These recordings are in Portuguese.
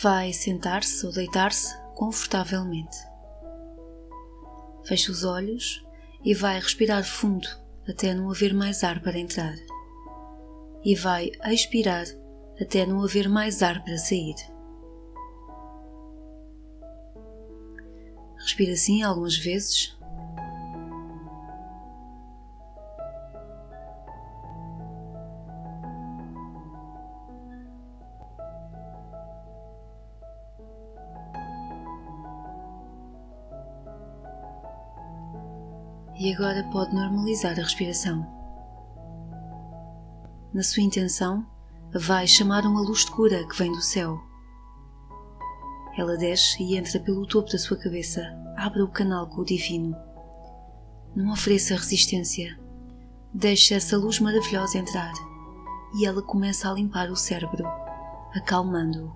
Vai sentar-se ou deitar-se confortavelmente. Feche os olhos e vai respirar fundo até não haver mais ar para entrar. E vai expirar até não haver mais ar para sair. Respira assim algumas vezes e agora pode normalizar a respiração. Na sua intenção, vai chamar uma luz de cura que vem do céu. Ela desce e entra pelo topo da sua cabeça, abre o canal com o divino. Não ofereça resistência. Deixe essa luz maravilhosa entrar e ela começa a limpar o cérebro, acalmando-o,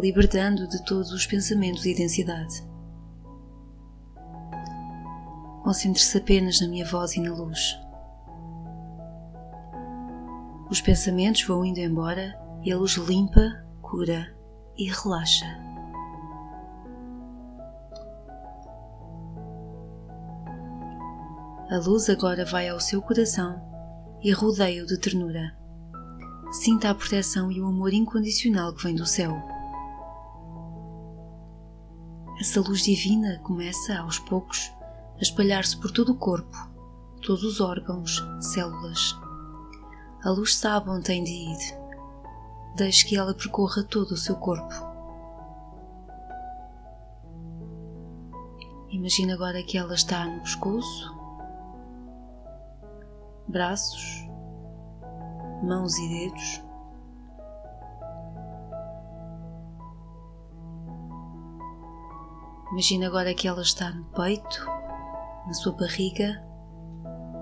libertando de todos os pensamentos e densidade. Concentre-se apenas na minha voz e na luz. Os pensamentos vão indo embora e a luz limpa, cura e relaxa. A luz agora vai ao seu coração e rodeia-o de ternura. Sinta a proteção e o amor incondicional que vem do céu. Essa luz divina começa, aos poucos, a espalhar-se por todo o corpo, todos os órgãos, células. A luz sabe onde tem de ir. Deixe que ela percorra todo o seu corpo. Imagina agora que ela está no pescoço, braços, mãos e dedos. Imagina agora que ela está no peito, na sua barriga,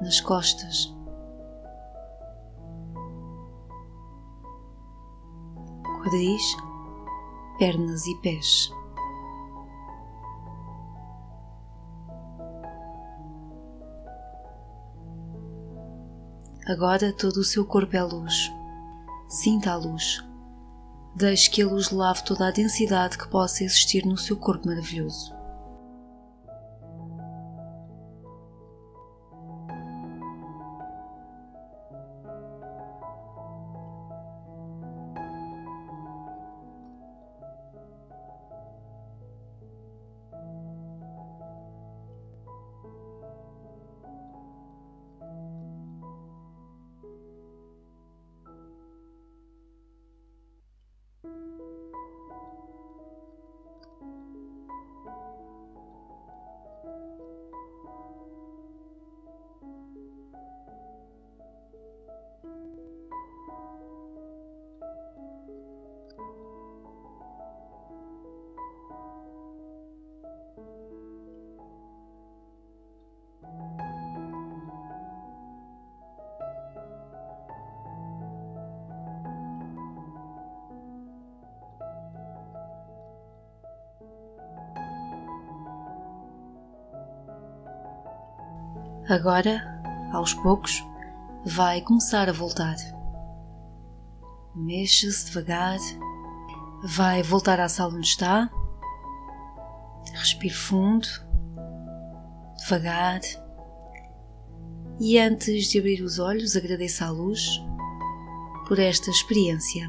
nas costas. Quadris, pernas e pés. Agora todo o seu corpo é luz. Sinta a luz. Deixe que a luz lave toda a densidade que possa existir no seu corpo maravilhoso. Agora, aos poucos, vai começar a voltar. Mexa-se devagar, vai voltar à sala onde está. Respire fundo, devagar. E antes de abrir os olhos, agradeça à luz por esta experiência.